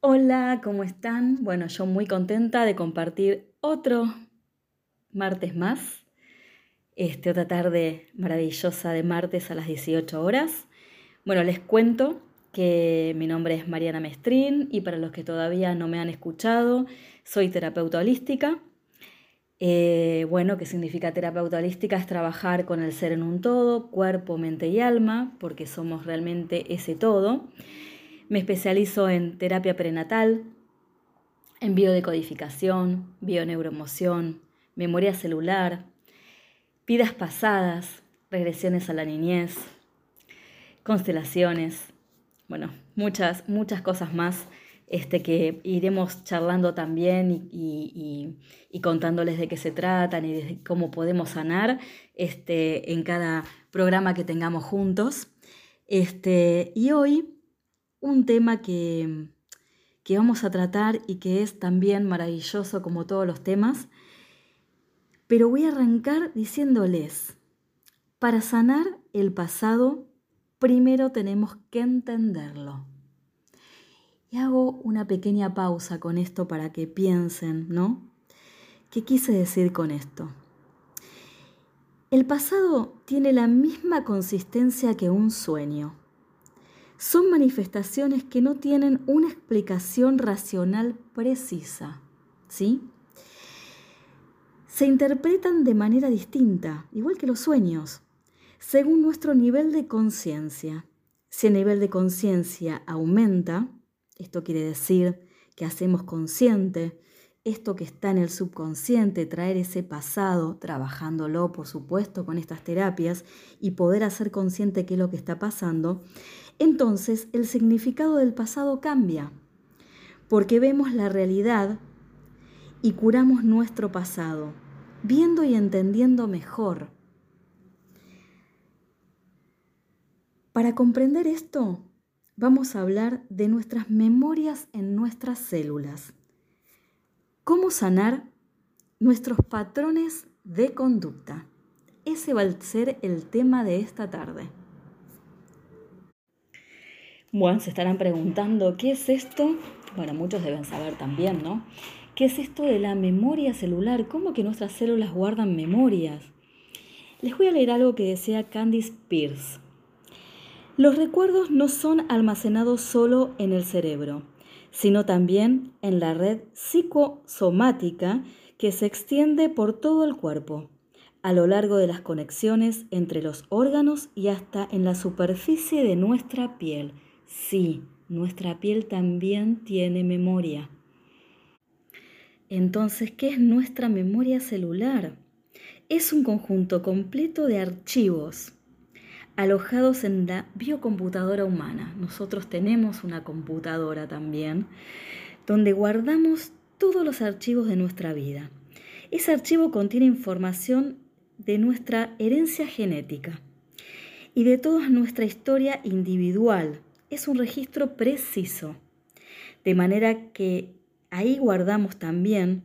Hola, ¿cómo están? Bueno, yo muy contenta de compartir otro martes más, este, otra tarde maravillosa de martes a las 18 horas. Bueno, les cuento que mi nombre es Mariana Mestrín y para los que todavía no me han escuchado, soy terapeuta holística. Eh, bueno, ¿qué significa terapeuta holística? Es trabajar con el ser en un todo, cuerpo, mente y alma, porque somos realmente ese todo. Me especializo en terapia prenatal, en biodecodificación, bioneuroemoción, memoria celular, vidas pasadas, regresiones a la niñez, constelaciones, bueno, muchas, muchas cosas más este, que iremos charlando también y, contándoles de qué se tratan y de cómo podemos sanar este, en cada programa que tengamos juntos. Este, y hoy un tema que, que vamos a tratar y que es también maravilloso como todos los temas, pero voy a arrancar diciéndoles, para sanar el pasado, primero tenemos que entenderlo. Y hago una pequeña pausa con esto para que piensen, ¿no? ¿Qué quise decir con esto? El pasado tiene la misma consistencia que un sueño son manifestaciones que no tienen una explicación racional precisa. ¿Sí? Se interpretan de manera distinta, igual que los sueños, según nuestro nivel de conciencia. Si el nivel de conciencia aumenta, esto quiere decir que hacemos consciente esto que está en el subconsciente, traer ese pasado, trabajándolo, por supuesto, con estas terapias y poder hacer consciente qué es lo que está pasando, entonces el significado del pasado cambia, porque vemos la realidad y curamos nuestro pasado, viendo y entendiendo mejor. Para comprender esto, vamos a hablar de nuestras memorias en nuestras células. ¿Cómo sanar nuestros patrones de conducta? Ese va a ser el tema de esta tarde. Bueno, se estarán preguntando, ¿qué es esto? Bueno, muchos deben saber también, ¿no? ¿Qué es esto de la memoria celular? ¿Cómo que nuestras células guardan memorias? Les voy a leer algo que decía Candice Pierce. Los recuerdos no son almacenados solo en el cerebro, sino también en la red psicosomática que se extiende por todo el cuerpo, a lo largo de las conexiones entre los órganos y hasta en la superficie de nuestra piel Sí, nuestra piel también tiene memoria. Entonces, ¿qué es nuestra memoria celular? Es un conjunto completo de archivos alojados en la biocomputadora humana. Nosotros tenemos una computadora también, donde guardamos todos los archivos de nuestra vida. Ese archivo contiene información de nuestra herencia genética y de toda nuestra historia individual, es un registro preciso, de manera que ahí guardamos también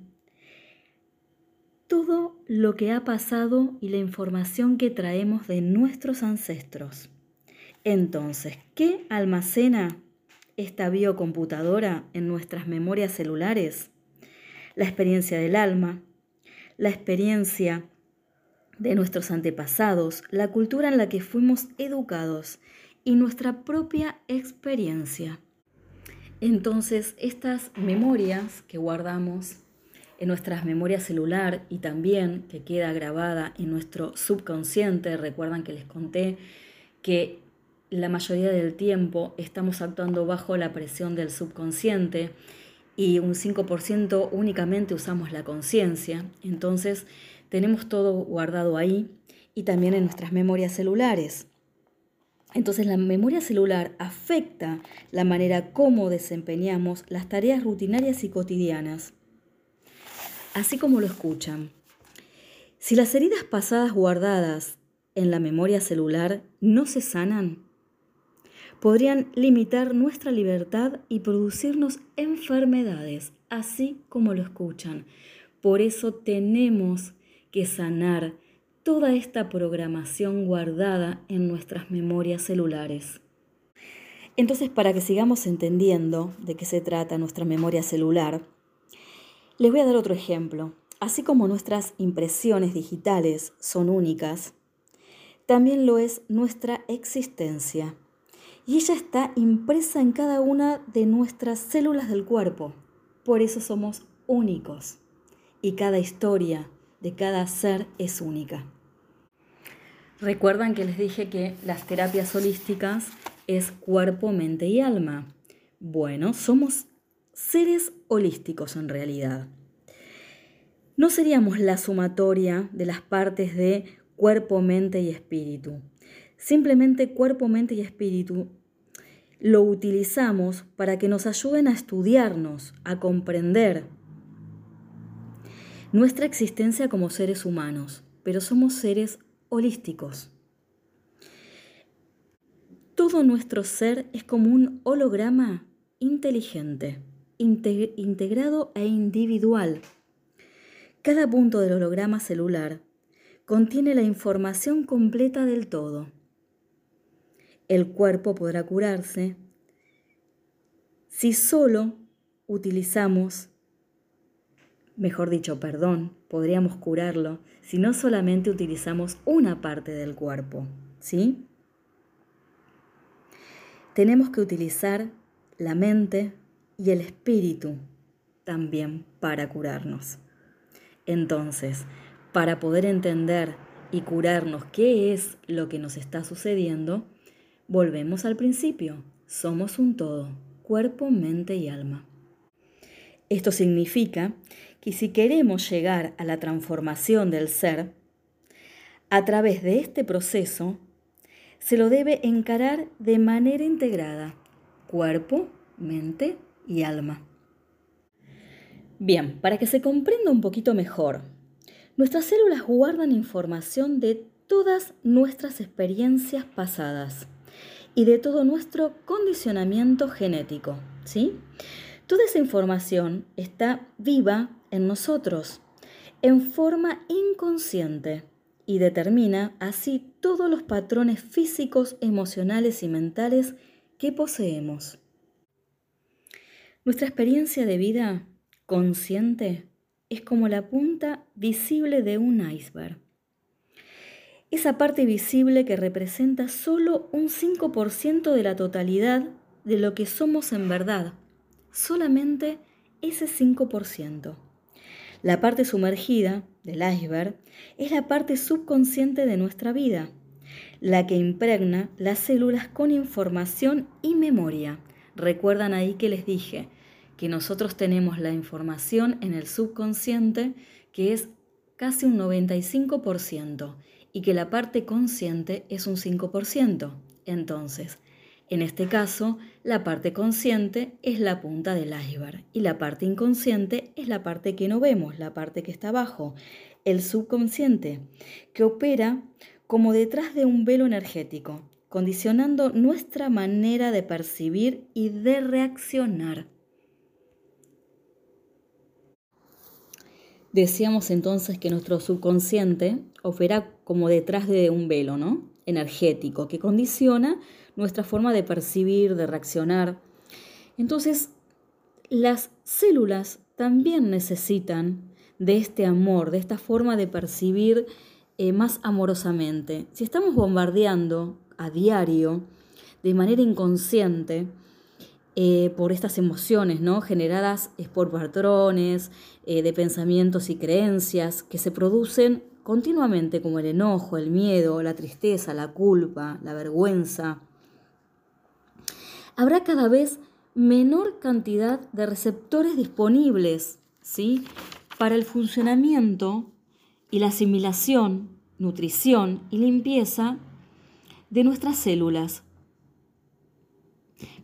todo lo que ha pasado y la información que traemos de nuestros ancestros. Entonces, ¿qué almacena esta biocomputadora en nuestras memorias celulares? La experiencia del alma, la experiencia de nuestros antepasados, la cultura en la que fuimos educados y nuestra propia experiencia. Entonces, estas memorias que guardamos en nuestras memorias celular y también que queda grabada en nuestro subconsciente, recuerdan que les conté que la mayoría del tiempo estamos actuando bajo la presión del subconsciente y un 5% únicamente usamos la conciencia, entonces tenemos todo guardado ahí y también en nuestras memorias celulares. Entonces la memoria celular afecta la manera como desempeñamos las tareas rutinarias y cotidianas, así como lo escuchan. Si las heridas pasadas guardadas en la memoria celular no se sanan, podrían limitar nuestra libertad y producirnos enfermedades, así como lo escuchan. Por eso tenemos que sanar toda esta programación guardada en nuestras memorias celulares. Entonces, para que sigamos entendiendo de qué se trata nuestra memoria celular, les voy a dar otro ejemplo. Así como nuestras impresiones digitales son únicas, también lo es nuestra existencia. Y ella está impresa en cada una de nuestras células del cuerpo. Por eso somos únicos. Y cada historia de cada ser es única. Recuerdan que les dije que las terapias holísticas es cuerpo, mente y alma. Bueno, somos seres holísticos en realidad. No seríamos la sumatoria de las partes de cuerpo, mente y espíritu. Simplemente cuerpo, mente y espíritu lo utilizamos para que nos ayuden a estudiarnos, a comprender nuestra existencia como seres humanos, pero somos seres holísticos. Todo nuestro ser es como un holograma inteligente, integrado e individual. Cada punto del holograma celular contiene la información completa del todo. El cuerpo podrá curarse si solo utilizamos, mejor dicho, perdón, podríamos curarlo si no solamente utilizamos una parte del cuerpo, ¿sí? tenemos que utilizar la mente y el espíritu también para curarnos. Entonces, para poder entender y curarnos qué es lo que nos está sucediendo, volvemos al principio. Somos un todo, cuerpo, mente y alma. Esto significa que si queremos llegar a la transformación del ser, a través de este proceso se lo debe encarar de manera integrada, cuerpo, mente y alma. Bien, para que se comprenda un poquito mejor, nuestras células guardan información de todas nuestras experiencias pasadas y de todo nuestro condicionamiento genético, ¿sí? Toda esa información está viva en nosotros, en forma inconsciente y determina así todos los patrones físicos, emocionales y mentales que poseemos. Nuestra experiencia de vida consciente es como la punta visible de un iceberg. Esa parte visible que representa solo un 5% de la totalidad de lo que somos en verdad, solamente ese 5%. La parte sumergida del iceberg es la parte subconsciente de nuestra vida, la que impregna las células con información y memoria. Recuerdan ahí que les dije que nosotros tenemos la información en el subconsciente que es casi un 95% y que la parte consciente es un 5%. Entonces, en este caso, la parte consciente es la punta del iceberg y la parte inconsciente es la parte que no vemos, la parte que está abajo, el subconsciente, que opera como detrás de un velo energético, condicionando nuestra manera de percibir y de reaccionar. Decíamos entonces que nuestro subconsciente opera como detrás de un velo, ¿no? Energético, que condiciona nuestra forma de percibir, de reaccionar. Entonces, las células también necesitan de este amor, de esta forma de percibir eh, más amorosamente. Si estamos bombardeando a diario, de manera inconsciente, eh, por estas emociones ¿no? generadas por patrones eh, de pensamientos y creencias que se producen continuamente como el enojo, el miedo, la tristeza, la culpa, la vergüenza, habrá cada vez menor cantidad de receptores disponibles ¿sí? para el funcionamiento y la asimilación, nutrición y limpieza de nuestras células.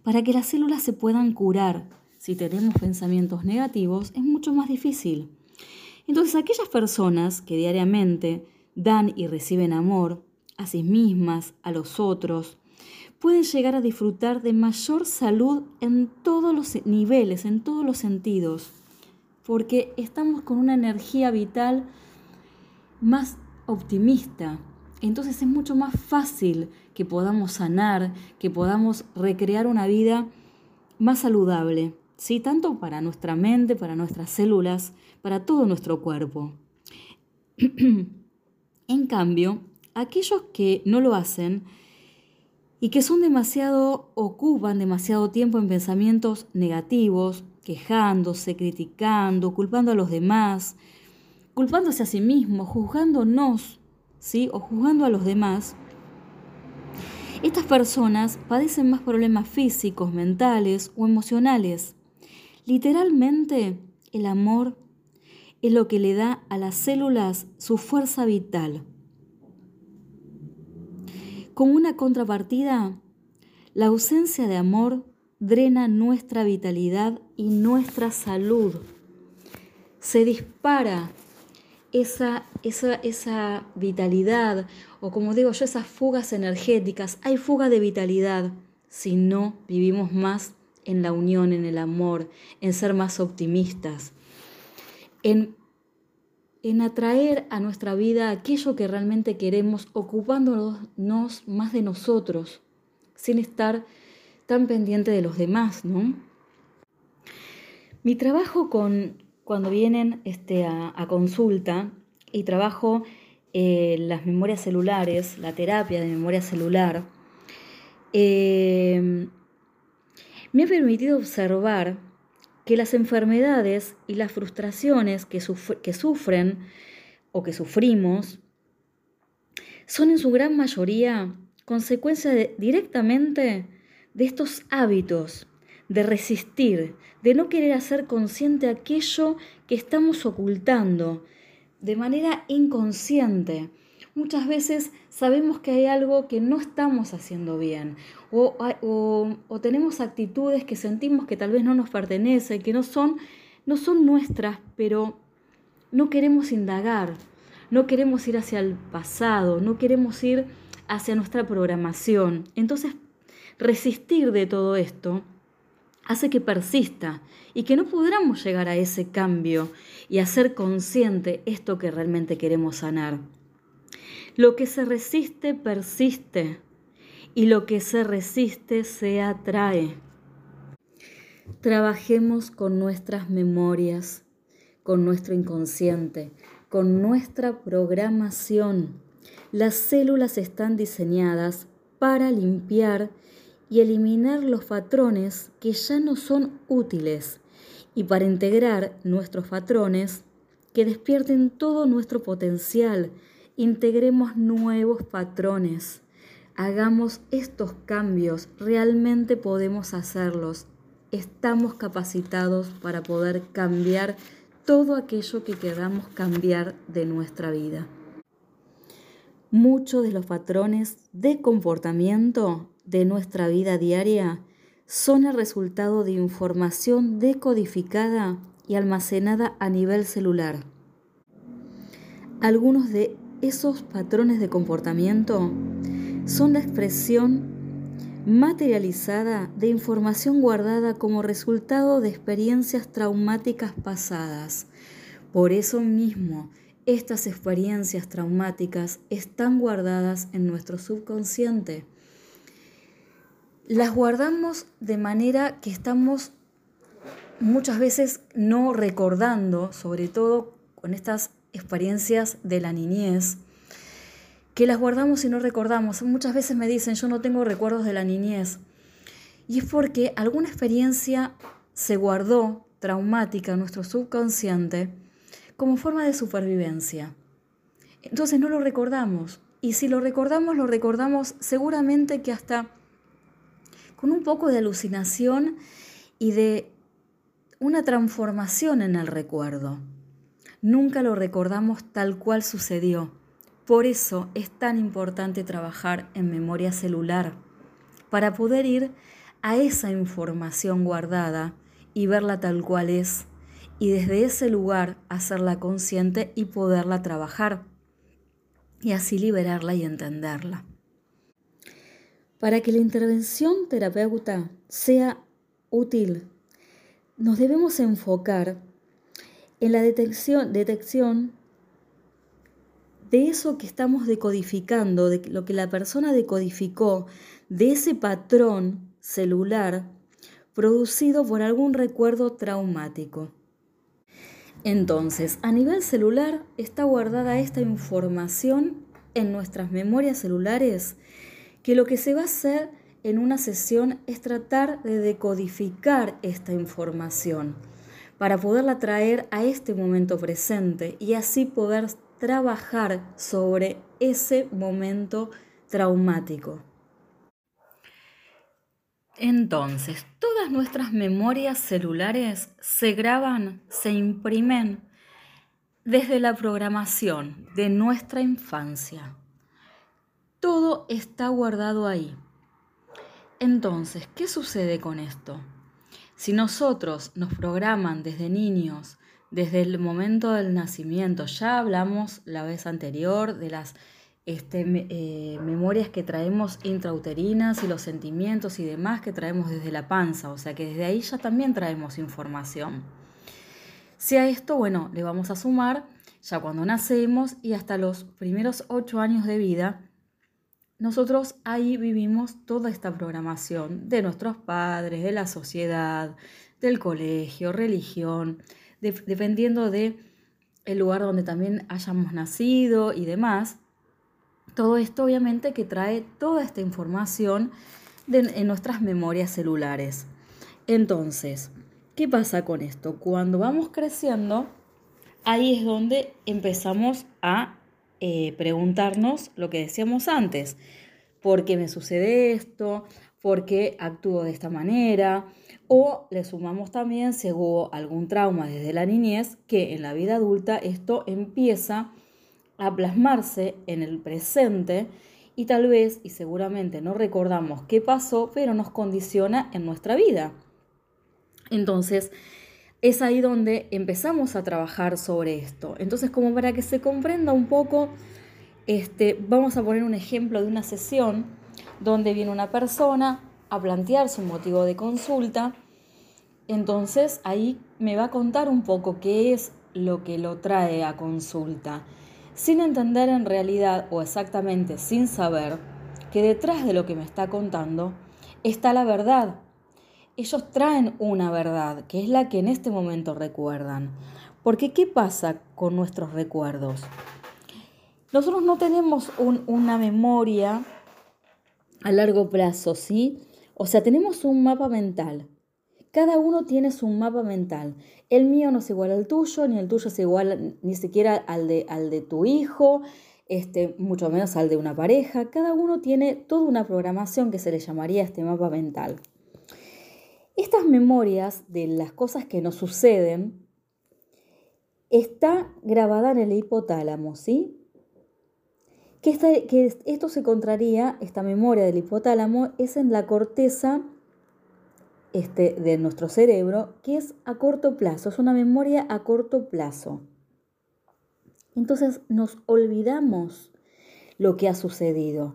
Para que las células se puedan curar si tenemos pensamientos negativos es mucho más difícil. Entonces aquellas personas que diariamente dan y reciben amor a sí mismas, a los otros, pueden llegar a disfrutar de mayor salud en todos los niveles, en todos los sentidos, porque estamos con una energía vital más optimista. Entonces es mucho más fácil que podamos sanar, que podamos recrear una vida más saludable, ¿sí? tanto para nuestra mente, para nuestras células, para todo nuestro cuerpo. en cambio, aquellos que no lo hacen y que son demasiado, ocupan demasiado tiempo en pensamientos negativos, quejándose, criticando, culpando a los demás, culpándose a sí mismos, juzgándonos, ¿sí? O juzgando a los demás. Estas personas padecen más problemas físicos, mentales o emocionales. Literalmente, el amor es lo que le da a las células su fuerza vital. Como una contrapartida, la ausencia de amor drena nuestra vitalidad y nuestra salud. Se dispara esa, esa, esa vitalidad, o como digo yo, esas fugas energéticas. Hay fuga de vitalidad si no vivimos más en la unión, en el amor, en ser más optimistas, en, en atraer a nuestra vida aquello que realmente queremos, ocupándonos más de nosotros, sin estar tan pendiente de los demás, ¿no? Mi trabajo con, cuando vienen este, a, consulta y trabajo eh, las memorias celulares, la terapia de memoria celular, eh, me ha permitido observar que las enfermedades y las frustraciones que, que sufren o que sufrimos son en su gran mayoría consecuencia directamente de estos hábitos de resistir, de no querer hacer consciente aquello que estamos ocultando de manera inconsciente. Muchas veces sabemos que hay algo que no estamos haciendo bien o, o, tenemos actitudes que sentimos que tal vez no nos pertenecen, que no son, no son nuestras, pero no queremos indagar, no queremos ir hacia el pasado, no queremos ir hacia nuestra programación. Entonces resistir de todo esto hace que persista y que no podamos llegar a ese cambio y hacer consciente esto que realmente queremos sanar. Lo que se resiste persiste y lo que se resiste se atrae. Trabajemos con nuestras memorias, con nuestro inconsciente, con nuestra programación. Las células están diseñadas para limpiar y eliminar los patrones que ya no son útiles y para integrar nuestros patrones que despierten todo nuestro potencial, integremos nuevos patrones. Hagamos estos cambios, realmente podemos hacerlos. Estamos capacitados para poder cambiar todo aquello que queramos cambiar de nuestra vida. Muchos de los patrones de comportamiento de nuestra vida diaria son el resultado de información decodificada y almacenada a nivel celular. Algunos de esos patrones de comportamiento son la expresión materializada de información guardada como resultado de experiencias traumáticas pasadas. Por eso mismo, estas experiencias traumáticas están guardadas en nuestro subconsciente las guardamos de manera que estamos muchas veces no recordando, sobre todo con estas experiencias de la niñez, que las guardamos y no recordamos. Muchas veces me dicen, yo no tengo recuerdos de la niñez. Y es porque alguna experiencia se guardó traumática en nuestro subconsciente como forma de supervivencia. Entonces no lo recordamos. Y si lo recordamos, lo recordamos seguramente que hasta con un poco de alucinación y de una transformación en el recuerdo. Nunca lo recordamos tal cual sucedió. Por eso es tan importante trabajar en memoria celular, para poder ir a esa información guardada y verla tal cual es, y desde ese lugar hacerla consciente y poderla trabajar, y así liberarla y entenderla. Para que la intervención terapeuta sea útil, nos debemos enfocar en la detección, de eso que estamos decodificando, de lo que la persona decodificó, de ese patrón celular producido por algún recuerdo traumático. Entonces, a nivel celular está guardada esta información en nuestras memorias celulares que lo que se va a hacer en una sesión es tratar de decodificar esta información para poderla traer a este momento presente y así poder trabajar sobre ese momento traumático. Entonces, todas nuestras memorias celulares se graban, se imprimen desde la programación de nuestra infancia. Todo está guardado ahí. Entonces, ¿qué sucede con esto? Si nosotros nos programan desde niños, desde el momento del nacimiento, ya hablamos la vez anterior de las este, eh, memorias que traemos intrauterinas y los sentimientos y demás que traemos desde la panza, o sea que desde ahí ya también traemos información. Si a esto, bueno, le vamos a sumar ya cuando nacemos y hasta los primeros ocho años de vida, nosotros ahí vivimos toda esta programación de nuestros padres, de la sociedad, del colegio, religión, dependiendo de el lugar donde también hayamos nacido y demás. Todo esto obviamente que trae toda esta información en nuestras memorias celulares. Entonces, ¿qué pasa con esto? Cuando vamos creciendo, ahí es donde empezamos a eh, preguntarnos lo que decíamos antes. ¿Por qué me sucede esto? ¿Por qué actúo de esta manera? O le sumamos también si hubo algún trauma desde la niñez, que en la vida adulta esto empieza a plasmarse en el presente y tal vez y seguramente no recordamos qué pasó, pero nos condiciona en nuestra vida. Entonces, es ahí donde empezamos a trabajar sobre esto. Entonces, como para que se comprenda un poco, este, vamos a poner un ejemplo de una sesión donde viene una persona a plantear su motivo de consulta. Entonces, ahí me va a contar un poco qué es lo que lo trae a consulta sin entender en realidad o exactamente sin saber que detrás de lo que me está contando está la verdad. Ellos traen una verdad, que es la que en este momento recuerdan. Porque ¿qué pasa con nuestros recuerdos? Nosotros no tenemos una memoria a largo plazo, ¿sí? O sea, tenemos un mapa mental. Cada uno tiene su mapa mental. El mío no es igual al tuyo, ni el tuyo es igual ni siquiera al de, al de tu hijo, este, mucho menos al de una pareja. Cada uno tiene toda una programación que se le llamaría este mapa mental. Estas memorias de las cosas que nos suceden está grabada en el hipotálamo, ¿sí? Que, que esto se contraría, esta memoria del hipotálamo, es en la corteza este, de nuestro cerebro que es a corto plazo, es una memoria a corto plazo. Entonces nos olvidamos lo que ha sucedido.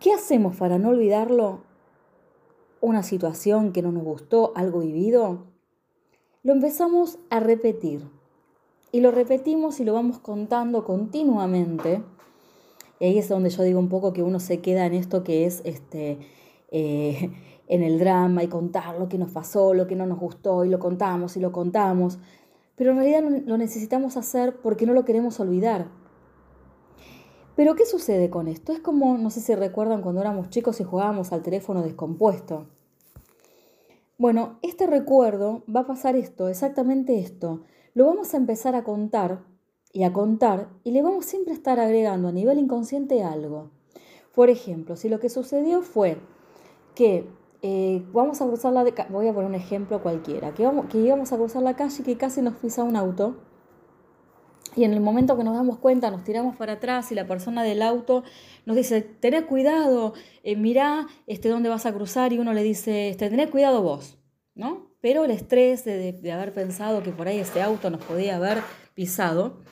¿Qué hacemos para no olvidarlo? Una situación que no nos gustó, algo vivido. Lo empezamos a repetir. Y lo repetimos y lo vamos contando continuamente. Y ahí es donde yo digo un poco que uno se queda en esto que es este, eh, en el drama y contar lo que nos pasó, lo que no nos gustó y lo contamos y lo contamos. Pero en realidad lo necesitamos hacer porque no lo queremos olvidar. Pero ¿qué sucede con esto? Es como, no sé si recuerdan cuando éramos chicos y jugábamos al teléfono descompuesto. Bueno, este recuerdo va a pasar esto, exactamente esto. Lo vamos a empezar a contar y a contar y le vamos siempre a estar agregando a nivel inconsciente algo. Por ejemplo, si lo que sucedió fue que eh, vamos a cruzar la voy a poner un ejemplo cualquiera, que, vamos, íbamos a cruzar la calle y que casi nos pisa un auto. Y en el momento que nos damos cuenta, nos tiramos para atrás y la persona del auto nos dice, tened cuidado, eh, mirá este, dónde vas a cruzar y uno le dice, este, cuidado vos, ¿no? Pero el estrés de, haber pensado que por ahí ese auto nos podía haber pisado,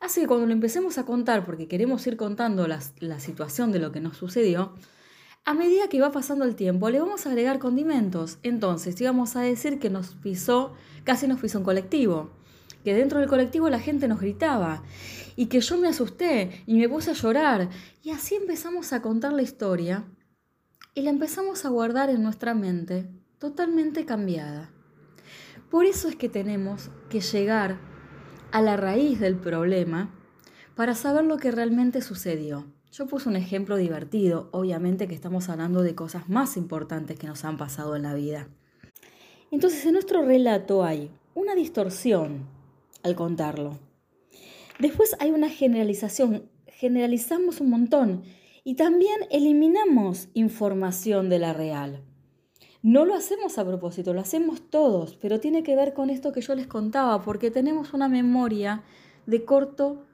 hace que cuando lo empecemos a contar, porque queremos ir contando la situación de lo que nos sucedió, a medida que va pasando el tiempo, le vamos a agregar condimentos. Entonces, íbamos a decir que nos pisó, casi nos pisó un colectivo, que dentro del colectivo la gente nos gritaba y que yo me asusté y me puse a llorar. Y así empezamos a contar la historia y la empezamos a guardar en nuestra mente totalmente cambiada. Por eso es que tenemos que llegar a la raíz del problema para saber lo que realmente sucedió. Yo puse un ejemplo divertido, obviamente que estamos hablando de cosas más importantes que nos han pasado en la vida. Entonces en nuestro relato hay una distorsión al contarlo. Después hay una generalización, generalizamos un montón y también eliminamos información de la real. No lo hacemos a propósito, lo hacemos todos, pero tiene que ver con esto que yo les contaba, porque tenemos una memoria de corto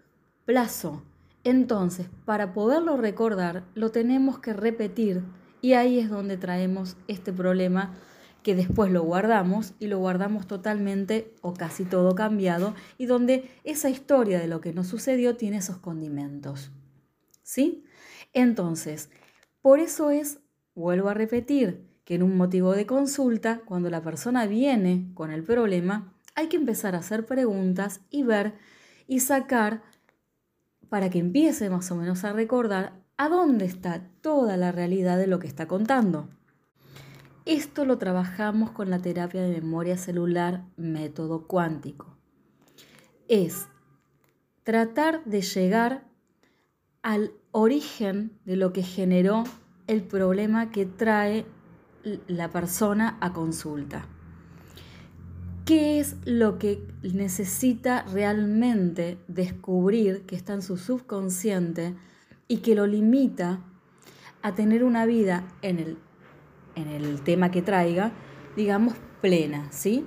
plazo. Entonces, para poderlo recordar, lo tenemos que repetir y ahí es donde traemos este problema que después lo guardamos y lo guardamos totalmente o casi todo cambiado y donde esa historia de lo que nos sucedió tiene esos condimentos. ¿Sí? Entonces, por eso es, vuelvo a repetir, que en un motivo de consulta, cuando la persona viene con el problema, hay que empezar a hacer preguntas y ver y sacar para que empiece más o menos a recordar a dónde está toda la realidad de lo que está contando. Esto lo trabajamos con la terapia de memoria celular método cuántico. Es tratar de llegar al origen de lo que generó el problema que trae la persona a consulta. ¿Qué es lo que necesita realmente descubrir que está en su subconsciente y que lo limita a tener una vida en el, en el tema que traiga, digamos, plena, ¿sí?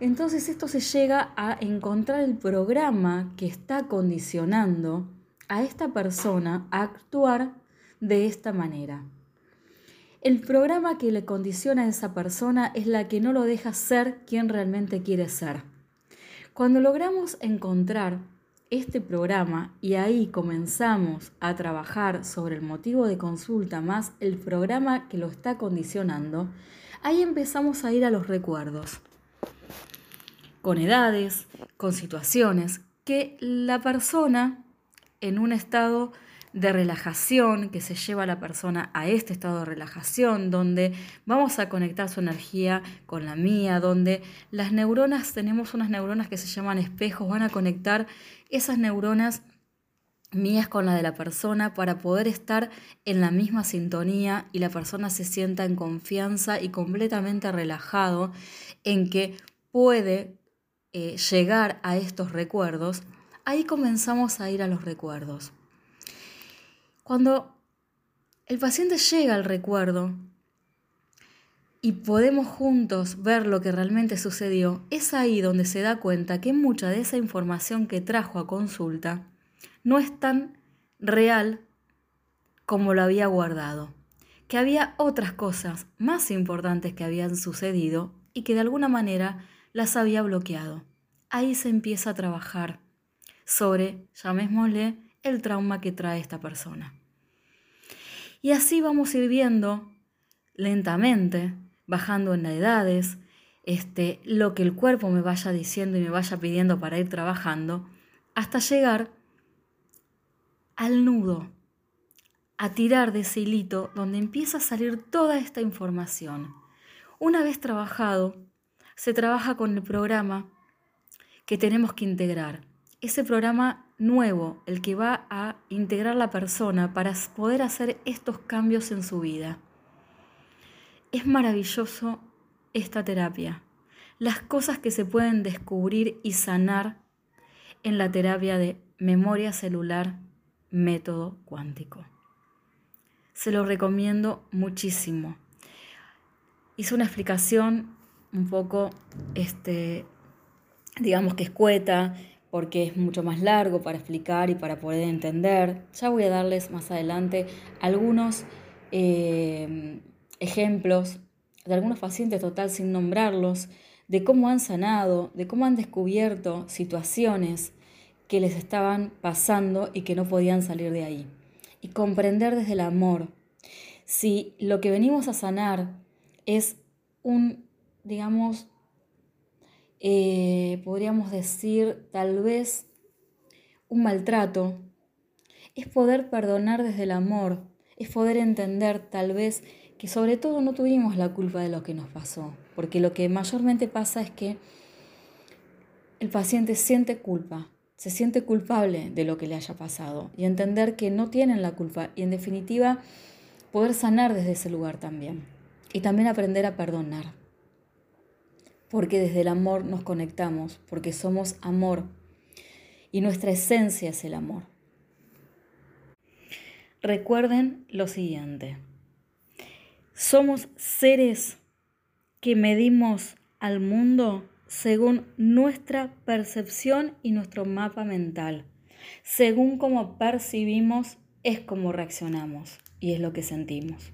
Entonces esto se llega a encontrar el programa que está condicionando a esta persona a actuar de esta manera. El programa que le condiciona a esa persona es la que no lo deja ser quien realmente quiere ser. Cuando logramos encontrar este programa y ahí comenzamos a trabajar sobre el motivo de consulta más el programa que lo está condicionando, ahí empezamos a ir a los recuerdos, con edades, con situaciones que la persona en un estado de relajación que se lleva a la persona a este estado de relajación, donde vamos a conectar su energía con la mía, donde las neuronas, tenemos unas neuronas que se llaman espejos, van a conectar esas neuronas mías con la de la persona para poder estar en la misma sintonía y la persona se sienta en confianza y completamente relajado en que puede eh, llegar a estos recuerdos, ahí comenzamos a ir a los recuerdos. Cuando el paciente llega al recuerdo y podemos juntos ver lo que realmente sucedió, es ahí donde se da cuenta que mucha de esa información que trajo a consulta no es tan real como lo había guardado, que había otras cosas más importantes que habían sucedido y que de alguna manera las había bloqueado. Ahí se empieza a trabajar sobre, llamémosle, el trauma que trae esta persona. Y así vamos a ir viendo lentamente, bajando en edades, este, lo que el cuerpo me vaya diciendo y me vaya pidiendo para ir trabajando, hasta llegar al nudo, a tirar de ese hilito donde empieza a salir toda esta información. Una vez trabajado, se trabaja con el programa que tenemos que integrar. Ese programa nuevo, el que va a integrar la persona para poder hacer estos cambios en su vida. Es maravilloso esta terapia. Las cosas que se pueden descubrir y sanar en la terapia de memoria celular método cuántico. Se lo recomiendo muchísimo. Hice una explicación un poco, este, digamos que escueta, porque es mucho más largo para explicar y para poder entender. Ya voy a darles más adelante algunos eh, ejemplos de algunos pacientes total sin nombrarlos, de cómo han sanado, de cómo han descubierto situaciones que les estaban pasando y que no podían salir de ahí. Y comprender desde el amor si lo que venimos a sanar es un, digamos, eh, podríamos decir tal vez un maltrato, es poder perdonar desde el amor, es poder entender tal vez que sobre todo no tuvimos la culpa de lo que nos pasó, porque lo que mayormente pasa es que el paciente siente culpa, se siente culpable de lo que le haya pasado y entender que no tienen la culpa y en definitiva poder sanar desde ese lugar también y también aprender a perdonar, porque desde el amor nos conectamos, porque somos amor y nuestra esencia es el amor. Recuerden lo siguiente, somos seres que medimos al mundo según nuestra percepción y nuestro mapa mental. Según cómo percibimos es como reaccionamos y es lo que sentimos.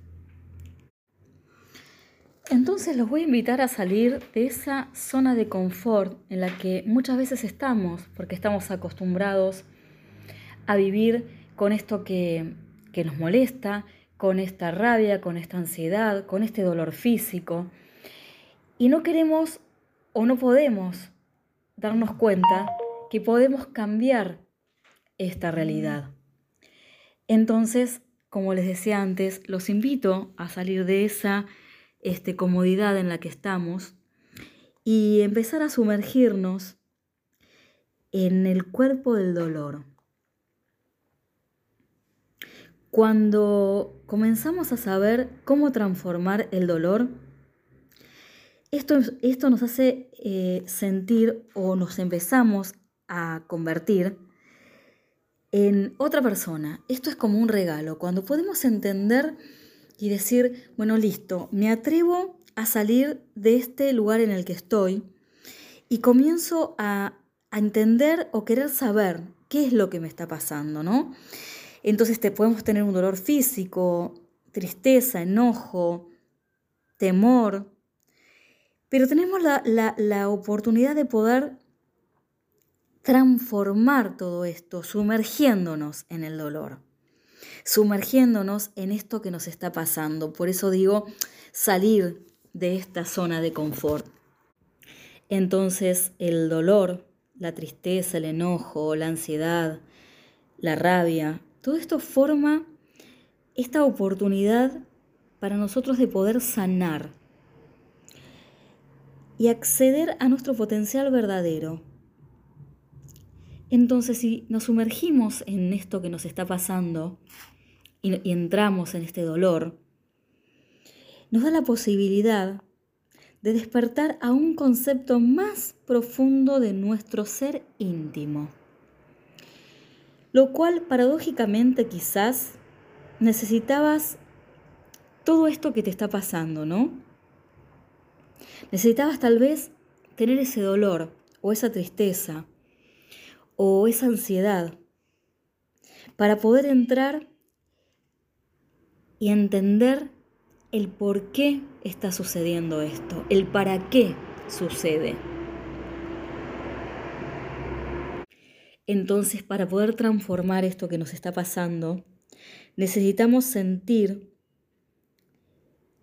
Entonces los voy a invitar a salir de esa zona de confort en la que muchas veces estamos, porque estamos acostumbrados a vivir con esto que, que nos molesta, con esta rabia, con esta ansiedad, con este dolor físico. Y no queremos o no podemos darnos cuenta que podemos cambiar esta realidad. Entonces, como les decía antes, los invito a salir de esa este, comodidad en la que estamos y empezar a sumergirnos en el cuerpo del dolor. Cuando comenzamos a saber cómo transformar el dolor, esto, esto nos hace eh, sentir o nos empezamos a convertir en otra persona. Esto es como un regalo. Cuando podemos entender y decir, bueno, listo, me atrevo a salir de este lugar en el que estoy y comienzo a, entender o querer saber qué es lo que me está pasando, ¿no? Entonces te podemos tener un dolor físico, tristeza, enojo, temor, pero tenemos la, oportunidad de poder transformar todo esto, sumergiéndonos en el dolor, sumergiéndonos en esto que nos está pasando. Por eso digo, salir de esta zona de confort. Entonces el dolor, la tristeza, el enojo, la ansiedad, la rabia, todo esto forma esta oportunidad para nosotros de poder sanar y acceder a nuestro potencial verdadero. Entonces, si nos sumergimos en esto que nos está pasando y, entramos en este dolor, nos da la posibilidad de despertar a un concepto más profundo de nuestro ser íntimo, lo cual paradójicamente quizás necesitabas todo esto que te está pasando, ¿no? Necesitabas tal vez tener ese dolor o esa tristeza o esa ansiedad para poder entrar y entender el por qué está sucediendo esto, el para qué sucede. Entonces, para poder transformar esto que nos está pasando, necesitamos sentir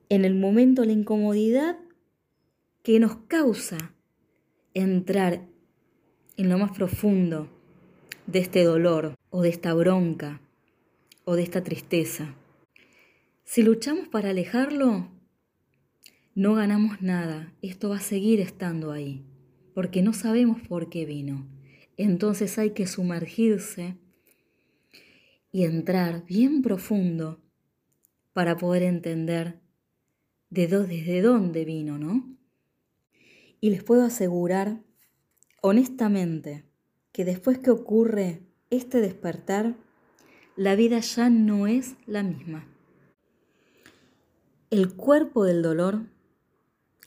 en el momento la incomodidad que nos causa entrar en lo más profundo de este dolor o de esta bronca o de esta tristeza. Si luchamos para alejarlo, no ganamos nada. Esto va a seguir estando ahí, porque no sabemos por qué vino. Entonces hay que sumergirse y entrar bien profundo para poder entender de desde dónde vino, ¿no? Y les puedo asegurar honestamente que después que ocurre este despertar, la vida ya no es la misma. El cuerpo del dolor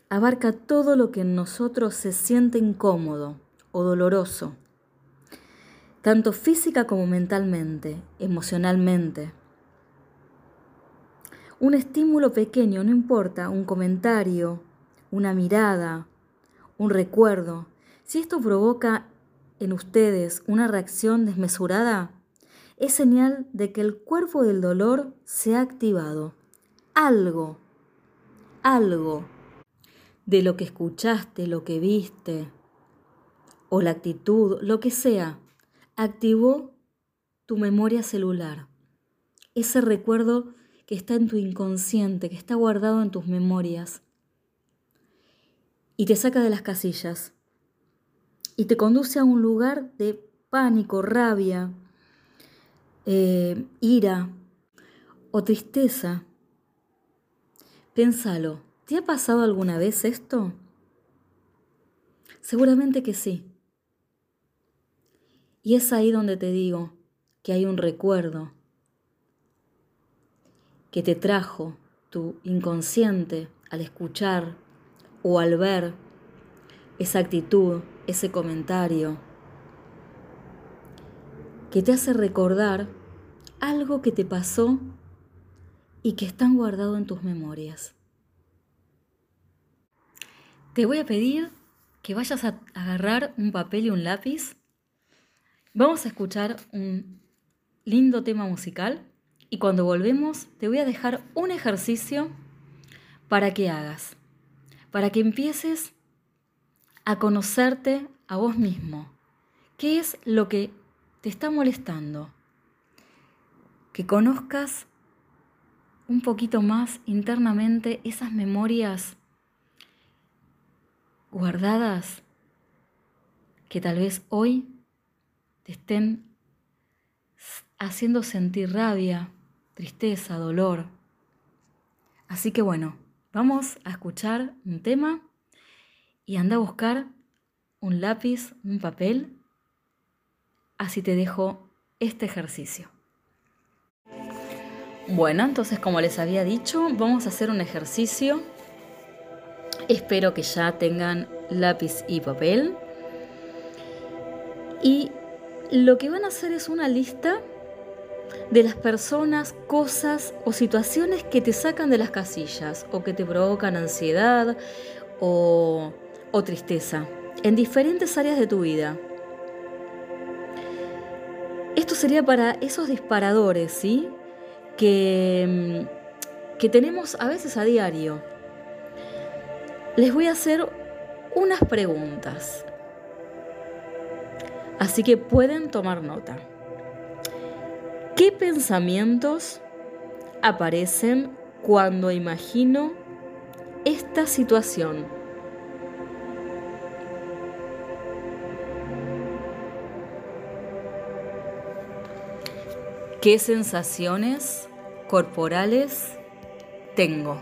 abarca todo lo que en nosotros se siente incómodo o doloroso, tanto física como mentalmente, emocionalmente. Un estímulo pequeño, no importa, un comentario, una mirada, un recuerdo, si esto provoca en ustedes una reacción desmesurada, es señal de que el cuerpo del dolor se ha activado. Algo, algo de lo que escuchaste, lo que viste, o la actitud, lo que sea, activó tu memoria celular. Ese recuerdo que está en tu inconsciente, que está guardado en tus memorias. Y te saca de las casillas. Y te conduce a un lugar de pánico, rabia, eh, ira o tristeza. Pénsalo, ¿te ha pasado alguna vez esto? Seguramente que sí. Y es ahí donde te digo que hay un recuerdo que te trajo tu inconsciente al escuchar o al ver esa actitud, ese comentario, que te hace recordar algo que te pasó y que están guardado en tus memorias. Te voy a pedir que vayas a agarrar un papel y un lápiz. Vamos a escuchar un lindo tema musical y cuando volvemos te voy a dejar un ejercicio para que hagas, para que empieces a conocerte a vos mismo. ¿Qué es lo que te está molestando? Que conozcas un poquito más internamente esas memorias guardadas que tal vez hoy te estén haciendo sentir rabia, tristeza, dolor. Así que bueno, vamos a escuchar un tema y anda a buscar un lápiz, un papel, así te dejo este ejercicio. Bueno, entonces como les había dicho, vamos a hacer un ejercicio Espero que ya tengan lápiz y papel. Y lo que van a hacer es una lista de las personas, cosas o situaciones que te sacan de las casillas o que te provocan ansiedad o, tristeza en diferentes áreas de tu vida. Esto sería para esos disparadores, ¿sí? Que, que tenemos a veces a diario les voy a hacer unas preguntas. Así que pueden tomar nota. ¿Qué pensamientos aparecen cuando imagino esta situación? ¿Qué sensaciones corporales tengo?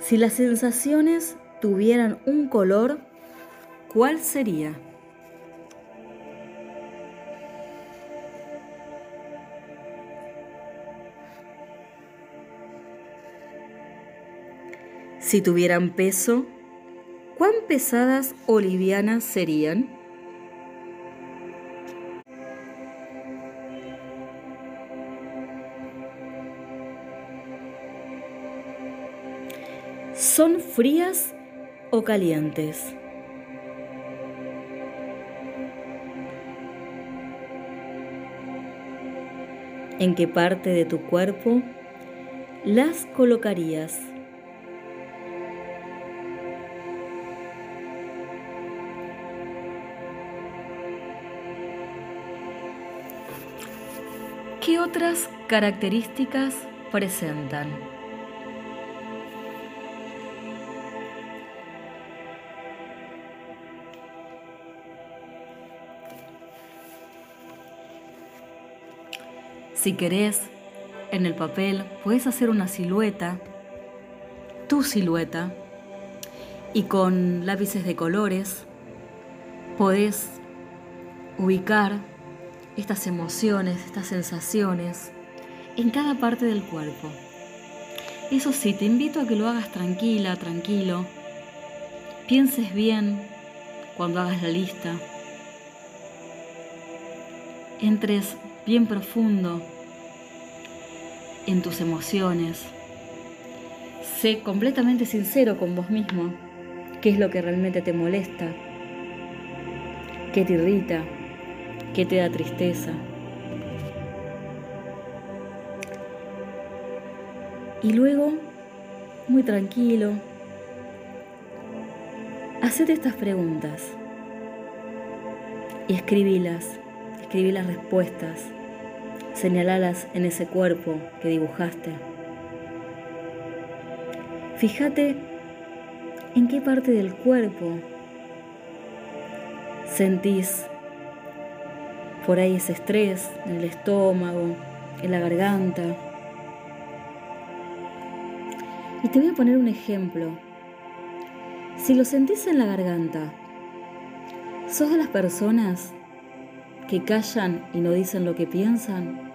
Si las sensaciones tuvieran un color, ¿cuál sería? Si tuvieran peso, ¿cuán pesadas o livianas serían? ¿Son frías o calientes? ¿En qué parte de tu cuerpo las colocarías? ¿Qué otras características presentan? Si querés, en el papel puedes hacer una silueta, tu silueta, y con lápices de colores podés ubicar estas emociones, estas sensaciones en cada parte del cuerpo. Eso sí, te invito a que lo hagas tranquila, tranquilo. Pienses bien cuando hagas la lista. Entres bien profundo en tus emociones. Sé completamente sincero con vos mismo. ¿Qué es lo que realmente te molesta? ¿Qué te irrita? ¿Qué te da tristeza? Y luego, muy tranquilo, hacete estas preguntas y escribílas, escribí las respuestas, señalalas en ese cuerpo que dibujaste. Fíjate en qué parte del cuerpo sentís por ahí ese estrés, en el estómago, en la garganta. Y te voy a poner un ejemplo. Si lo sentís en la garganta, ¿sos de las personas que callan y no dicen lo que piensan?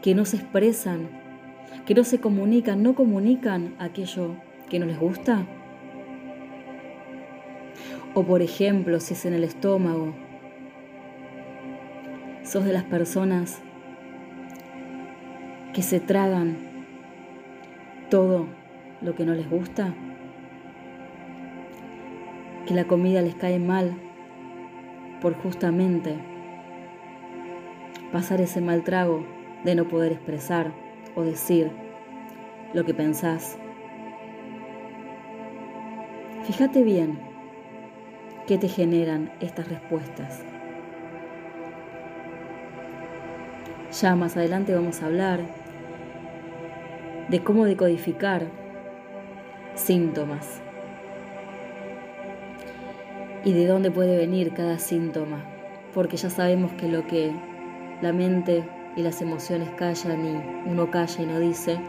¿Que no se expresan? ¿Que no se comunican? ¿No comunican aquello que no les gusta? O por ejemplo, si es en el estómago, sos de las personas que se tragan todo lo que no les gusta, que la comida les cae mal por justamente pasar ese mal trago de no poder expresar o decir lo que pensás. Fíjate bien qué te generan estas respuestas. Ya más adelante vamos a hablar de cómo decodificar síntomas y de dónde puede venir cada síntoma, porque ya sabemos que lo que la mente y las emociones callan y uno calla y no dice,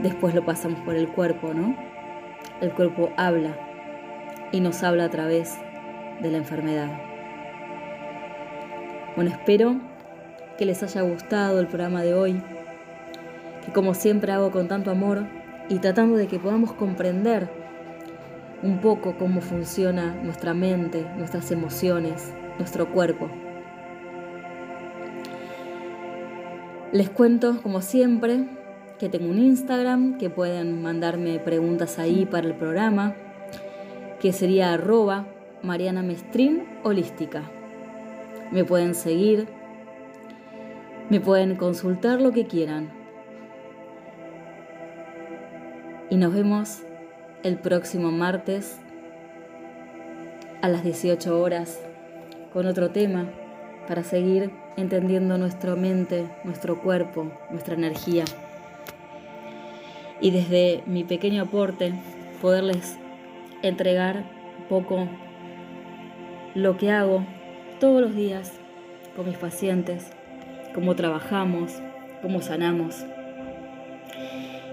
después lo pasamos por el cuerpo, ¿no? El cuerpo habla y nos habla a través de la enfermedad. Bueno, espero que les haya gustado el programa de hoy, que como siempre hago con tanto amor y tratando de que podamos comprender un poco cómo funciona nuestra mente, nuestras emociones, nuestro cuerpo. Les cuento, como siempre, que tengo un Instagram, que pueden mandarme preguntas ahí para el programa, que sería arroba Mariana Mestrín Holística. Me pueden seguir, me pueden consultar lo que quieran. Y nos vemos el próximo martes a las 18 horas con otro tema para seguir entendiendo nuestra mente, nuestro cuerpo, nuestra energía. Y desde mi pequeño aporte poderles entregar un poco lo que hago todos los días con mis pacientes cómo trabajamos, cómo sanamos.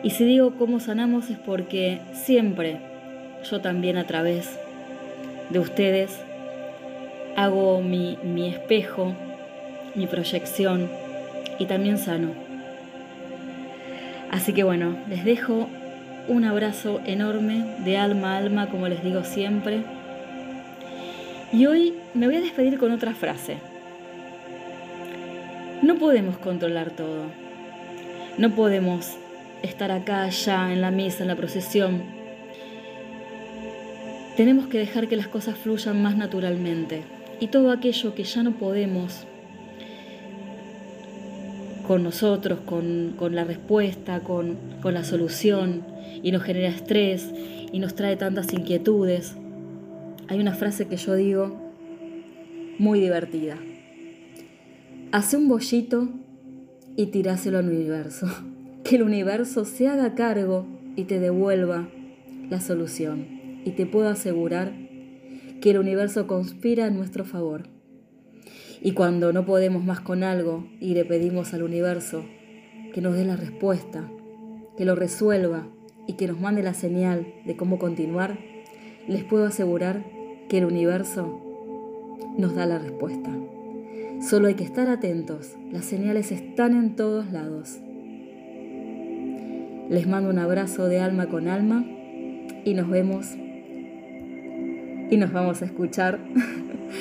Y si digo cómo sanamos es porque siempre yo también a través de ustedes hago mi, mi espejo, mi proyección y también sano. Así que bueno, les dejo un abrazo enorme de alma a alma, como les digo siempre. Y hoy me voy a despedir con otra frase. No podemos controlar todo. No podemos estar acá, allá, en la misa, en la procesión. Tenemos que dejar que las cosas fluyan más naturalmente. Y todo aquello que ya no podemos con nosotros, con, la respuesta, con, con la solución, y nos genera estrés y nos trae tantas inquietudes. Hay una frase que yo digo muy divertida. Hace un bollito y tiráselo al universo. Que el universo se haga cargo y te devuelva la solución. Y te puedo asegurar que el universo conspira en nuestro favor. Y cuando no podemos más con algo y le pedimos al universo que nos dé la respuesta, que lo resuelva y que nos mande la señal de cómo continuar, les puedo asegurar que el universo nos da la respuesta. Solo hay que estar atentos, las señales están en todos lados. Les mando un abrazo de alma con alma y nos vemos y nos vamos a escuchar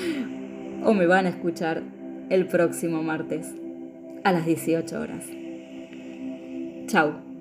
o me van a escuchar el próximo martes a las 18 horas. Chao.